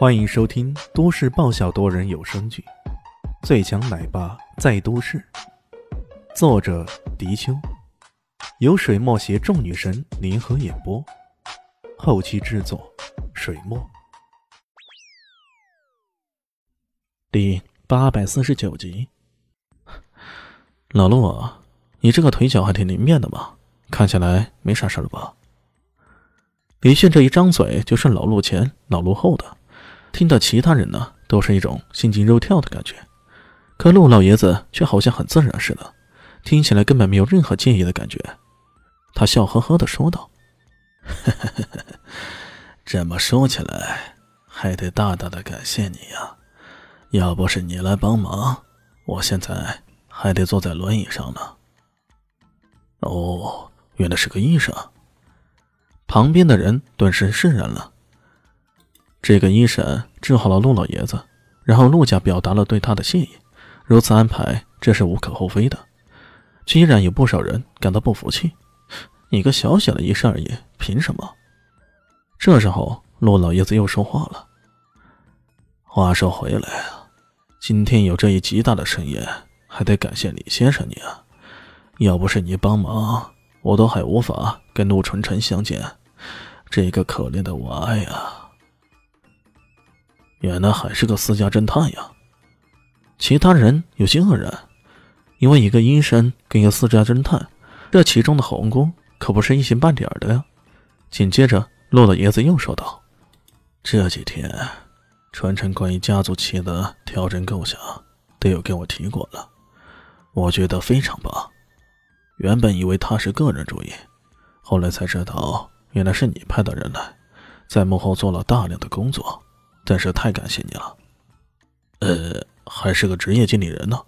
欢迎收听都市爆笑多人有声剧《最强奶爸在都市》，作者：迪秋，由水墨携众女神联合演播，后期制作：水墨。第八百四十九集，老陆啊，你这个腿脚还挺灵便的嘛，看起来没啥事了吧？李炫这一张嘴就是老陆前老陆后的。听到其他人呢，都是一种心惊肉跳的感觉，可陆老爷子却好像很自然似的，听起来根本没有任何介意的感觉。他笑呵呵的说道：“ 这么说起来，还得大大的感谢你呀！要不是你来帮忙，我现在还得坐在轮椅上呢。”哦，原来是个医生。旁边的人顿时释然了。这个医生治好了陆老爷子，然后陆家表达了对他的谢意。如此安排，这是无可厚非的。居然有不少人感到不服气：“你个小小的医生而已，凭什么？”这时候，陆老爷子又说话了：“话说回来啊，今天有这一极大的盛宴，还得感谢李先生你啊！要不是你帮忙，我都还无法跟陆纯纯相见。这个可怜的娃呀！”原来还是个私家侦探呀！其他人有些愕然，因为一个医生跟一个私家侦探，这其中的鸿沟可不是一星半点的呀。紧接着，骆老爷子又说道：“这几天，传承关于家族企业的调整构想都有跟我提过了，我觉得非常棒。原本以为他是个人主义，后来才知道，原来是你派的人来，在幕后做了大量的工作。”真是太感谢你了，呃，还是个职业经理人呢。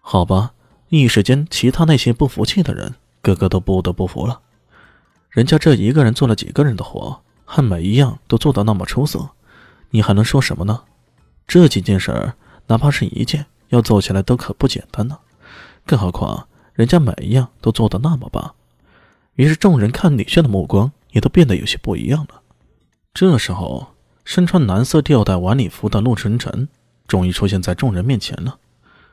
好吧，一时间，其他那些不服气的人，个个都不得不服了。人家这一个人做了几个人的活，还每一样都做得那么出色，你还能说什么呢？这几件事儿，哪怕是一件，要做起来都可不简单呢。更何况，人家每一样都做得那么棒。于是，众人看李炫的目光也都变得有些不一样了。这时候。身穿蓝色吊带晚礼服的陆晨晨终于出现在众人面前了。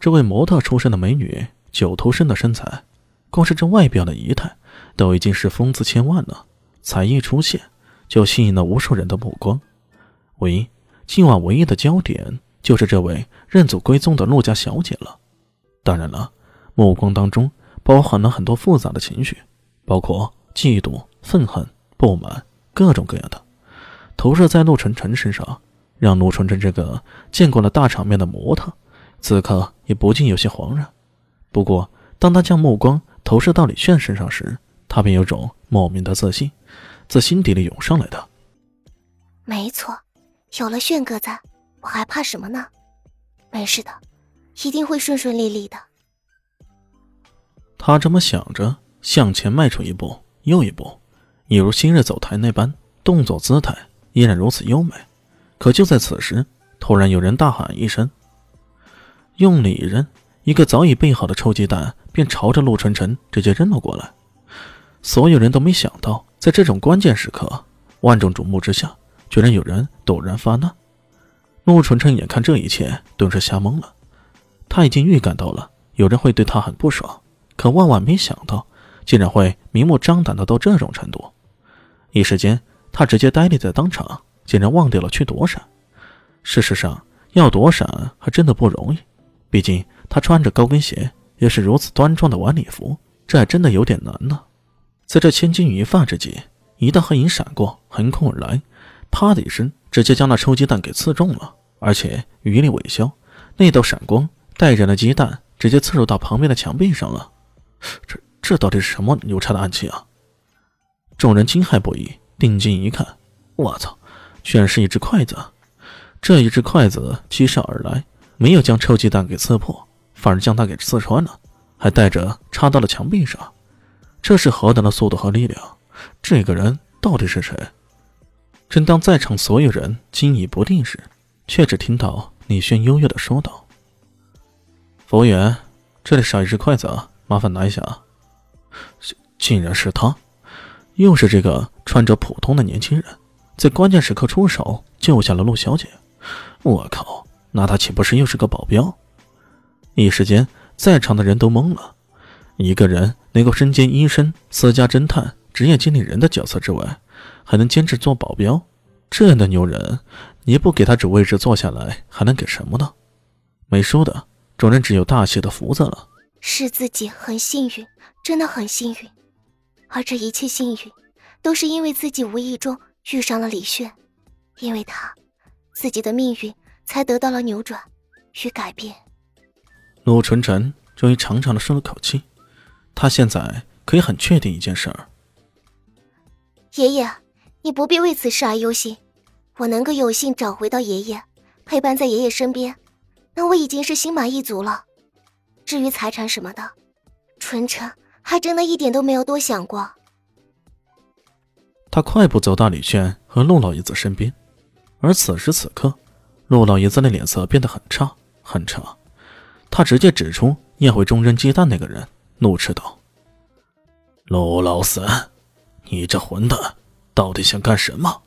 这位模特出身的美女，九头身的身材，光是这外表的仪态，都已经是风姿千万了。才一出现，就吸引了无数人的目光。唯一今晚唯一的焦点，就是这位认祖归宗的陆家小姐了。当然了，目光当中包含了很多复杂的情绪，包括嫉妒、愤恨、不满，各种各样的。投射在陆晨晨身上，让陆晨晨这个见过了大场面的模特，此刻也不禁有些惶然。不过，当他将目光投射到李炫身上时，他便有种莫名的自信，自心底里涌上来的。没错，有了炫哥在，我还怕什么呢？没事的，一定会顺顺利利的。他这么想着，向前迈出一步又一步，一如昔日走台那般，动作姿态。依然如此优美，可就在此时，突然有人大喊一声：“用力一扔，一个早已备好的臭鸡蛋便朝着陆晨晨直接扔了过来。”所有人都没想到，在这种关键时刻，万众瞩目之下，居然有人陡然发难。陆晨晨眼看这一切，顿时吓懵了。他已经预感到了有人会对他很不爽，可万万没想到，竟然会明目张胆的到这种程度。一时间。他直接呆立在当场，竟然忘掉了去躲闪。事实上，要躲闪还真的不容易，毕竟他穿着高跟鞋，又是如此端庄的晚礼服，这还真的有点难呢。在这千钧一发之际，一道黑影闪过，横空而来，啪的一声，直接将那臭鸡蛋给刺中了，而且余力未消，那道闪光带着那鸡蛋直接刺入到旁边的墙壁上了。这这到底是什么牛叉的暗器啊？众人惊骇不已。定睛一看，我操，居然是一只筷子！这一只筷子击上而来，没有将臭鸡蛋给刺破，反而将它给刺穿了，还带着插到了墙壁上。这是何等的速度和力量！这个人到底是谁？正当在场所有人惊疑不定时，却只听到李轩悠悠的说道：“服务员，这里少一只筷子，麻烦拿一下。”竟竟然是他！又是这个穿着普通的年轻人，在关键时刻出手救下了陆小姐。我靠，那他岂不是又是个保镖？一时间，在场的人都懵了。一个人能够身兼医生、私家侦探、职业经理人的角色之外，还能兼职做保镖，这样的牛人，你不给他主位置坐下来，还能给什么呢？没输的，众人只有大写的福字了。是自己很幸运，真的很幸运。而这一切幸运，都是因为自己无意中遇上了李炫，因为他，自己的命运才得到了扭转与改变。陆纯晨终于长长的舒了口气。他现在可以很确定一件事儿。爷爷，你不必为此事而忧心，我能够有幸找回到爷爷，陪伴在爷爷身边，那我已经是心满意足了。至于财产什么的，纯纯还真的一点都没有多想过。他快步走到李炫和陆老爷子身边，而此时此刻，陆老爷子的脸色变得很差，很差。他直接指出宴会中扔鸡蛋那个人。怒斥道：“陆老三，你这混蛋，到底想干什么？”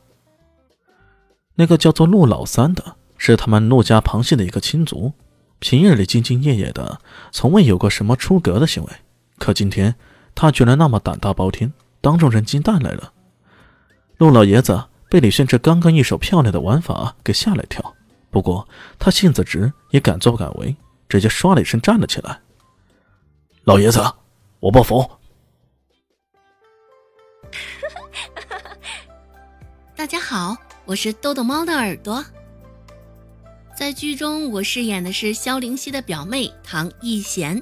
那个叫做陆老三的，是他们陆家旁系的一个亲族，平日里兢兢业业的，从未有过什么出格的行为。可今天他居然那么胆大包天，当众扔金蛋来了。陆老爷子被李炫这刚刚一手漂亮的玩法给吓了一跳，不过他性子直，也敢作敢为，直接唰的一声站了起来。老爷子，我不服！大家好，我是豆豆猫的耳朵。在剧中，我饰演的是萧灵溪的表妹唐艺贤。